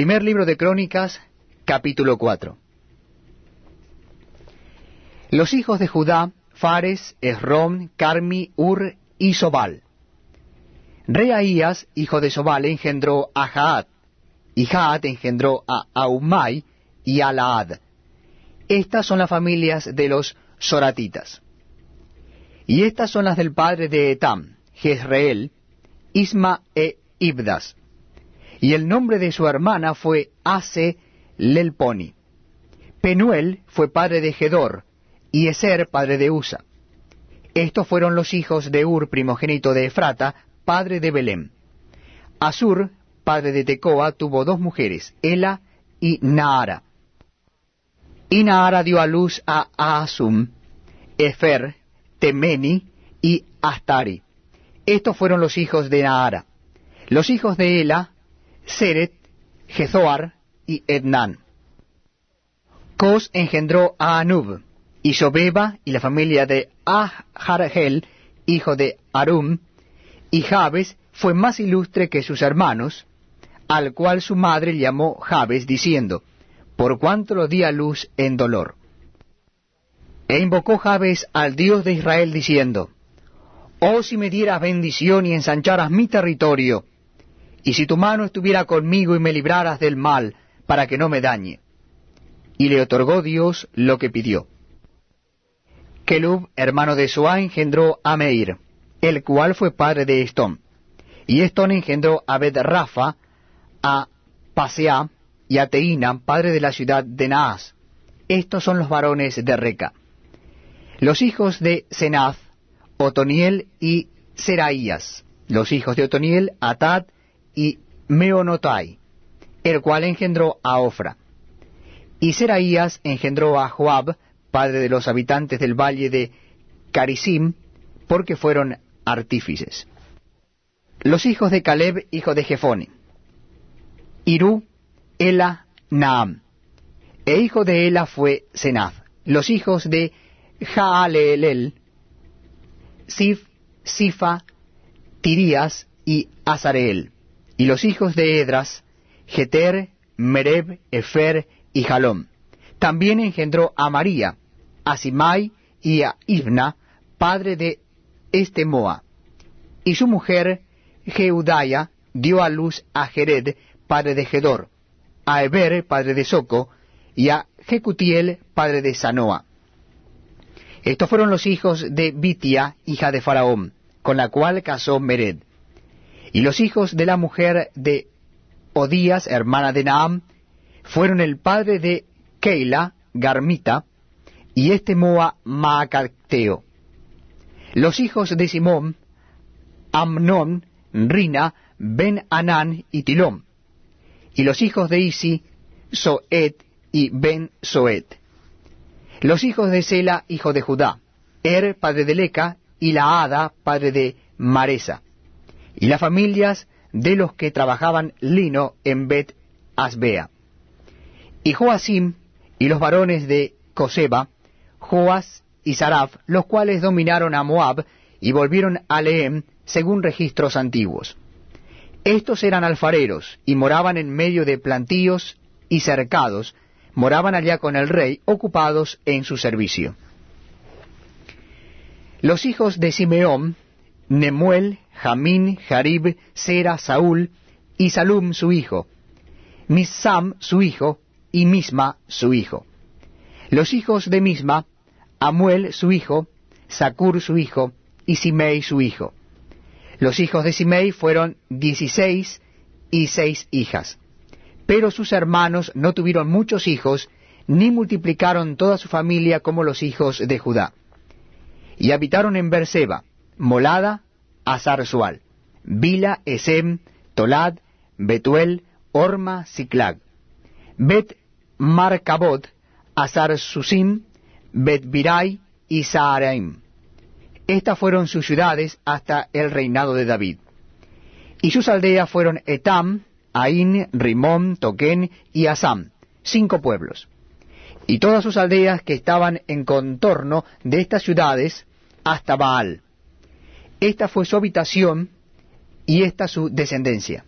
Primer libro de Crónicas, capítulo 4. Los hijos de Judá, Fares, Esrom, Carmi, Ur y Sobal. Reaías, hijo de Sobal, engendró a Jaat, y Jaat engendró a Aumai y a Laad. Estas son las familias de los Soratitas. Y estas son las del padre de Etam, Jezreel, Isma e Ibdas. Y el nombre de su hermana fue Ase Lelponi. Penuel fue padre de Gedor, y Eser padre de Usa. Estos fueron los hijos de Ur, primogénito de Efrata, padre de Belén. Asur, padre de Tecoa, tuvo dos mujeres, Ela y Naara. Y Naara dio a luz a Asum, Efer, Temeni y Astari. Estos fueron los hijos de Naara. Los hijos de Ela, Seret, Jezoar y Ednan. Cos engendró a Anub, y Sobeba y la familia de Ahargel, hijo de Arum, y Jabes fue más ilustre que sus hermanos, al cual su madre llamó Jabes, diciendo, por cuanto lo di a luz en dolor. E invocó Jabes al Dios de Israel, diciendo, Oh si me dieras bendición y ensancharas mi territorio, y si tu mano estuviera conmigo y me libraras del mal, para que no me dañe. Y le otorgó Dios lo que pidió. Kelub, hermano de Suá, engendró a Meir, el cual fue padre de Estón. Y Estón engendró a Bet Rafa, a Pasea y a Teína, padre de la ciudad de Naas. Estos son los varones de Reca. Los hijos de Senaz, Otoniel y Seraías. Los hijos de Otoniel, Atad y Meonotai, el cual engendró a Ofra. Y Seraías engendró a Joab, padre de los habitantes del valle de Carisim, porque fueron artífices. Los hijos de Caleb, hijo de Jefone. Irú, Ela, Naam. E hijo de Ela fue Senaz. Los hijos de Jaalelel, Sif, Sifa, Tirías y Azareel. Y los hijos de Edras, Jeter, Mereb, Efer y Jalom. También engendró a María, a Simai y a Ibna, padre de Estemoa. Y su mujer, Jeudaya, dio a luz a Jered, padre de Gedor, a Eber, padre de Soco, y a Jecutiel, padre de Sanoa. Estos fueron los hijos de Bitia, hija de Faraón, con la cual casó Mered. Y los hijos de la mujer de Odías, hermana de Naam, fueron el padre de Keila, Garmita, y este Moa Maacateo. Los hijos de Simón, Amnón, Rina, Ben Anán y Tilón. Y los hijos de Isi, Soet y Ben Soet. Los hijos de Sela, hijo de Judá, Er, padre de Leca, y Laada, padre de Maresa. Y las familias de los que trabajaban lino en Bet Asbea. Y Joasim, y los varones de Coseba, Joas y Saraf, los cuales dominaron a Moab y volvieron a Lehem según registros antiguos. Estos eran alfareros y moraban en medio de plantíos y cercados, moraban allá con el rey, ocupados en su servicio. Los hijos de Simeón, Nemuel, Jamín, Jarib, Sera, Saúl, y Salum su hijo, Misam su hijo, y Misma su hijo. Los hijos de Misma, Amuel su hijo, Sacur su hijo, y Simei su hijo. Los hijos de Simei fueron dieciséis y seis hijas. Pero sus hermanos no tuvieron muchos hijos, ni multiplicaron toda su familia como los hijos de Judá. Y habitaron en Berseba, Molada, Azar-Sual, Bila, Esem, Tolad, Betuel, Orma, Siclag, Bet Marcabot, Azar-Susim, Bet Birai y Saaraim. Estas fueron sus ciudades hasta el reinado de David. Y sus aldeas fueron Etam, Ain, Rimón, Toquén y Asam, cinco pueblos. Y todas sus aldeas que estaban en contorno de estas ciudades hasta Baal. Esta fue su habitación y esta su descendencia.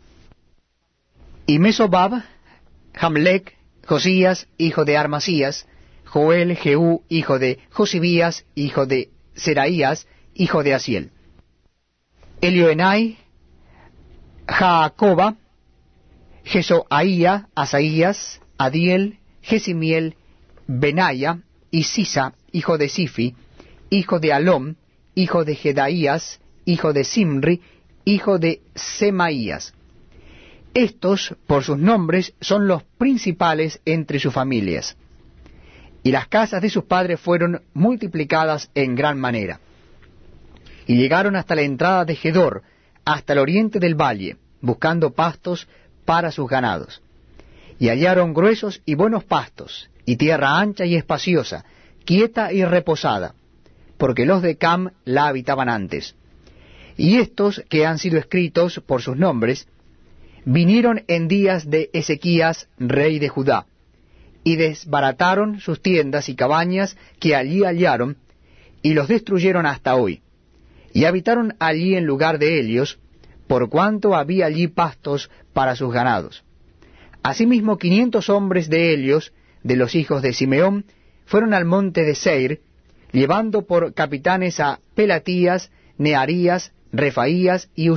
Y Mesobab, Hamlec, Josías, hijo de Armasías, Joel, Jehú, hijo de Josibías, hijo de Seraías, hijo de Asiel. Elioenai, Jaacoba, Jesoaía, Asaías, Adiel, Jesimiel, Benaya, y Sisa, hijo de Sifi, hijo de Alom, hijo de Jedaías, hijo de Simri, hijo de Semaías. Estos, por sus nombres, son los principales entre sus familias. Y las casas de sus padres fueron multiplicadas en gran manera. Y llegaron hasta la entrada de Gedor, hasta el oriente del valle, buscando pastos para sus ganados. Y hallaron gruesos y buenos pastos, y tierra ancha y espaciosa, quieta y reposada, porque los de Cam la habitaban antes. Y estos que han sido escritos por sus nombres, vinieron en días de Ezequías, rey de Judá, y desbarataron sus tiendas y cabañas que allí hallaron, y los destruyeron hasta hoy. Y habitaron allí en lugar de ellos, por cuanto había allí pastos para sus ganados. Asimismo quinientos hombres de Helios, de los hijos de Simeón, fueron al monte de Seir, llevando por capitanes a Pelatías, Nearías, Refaías y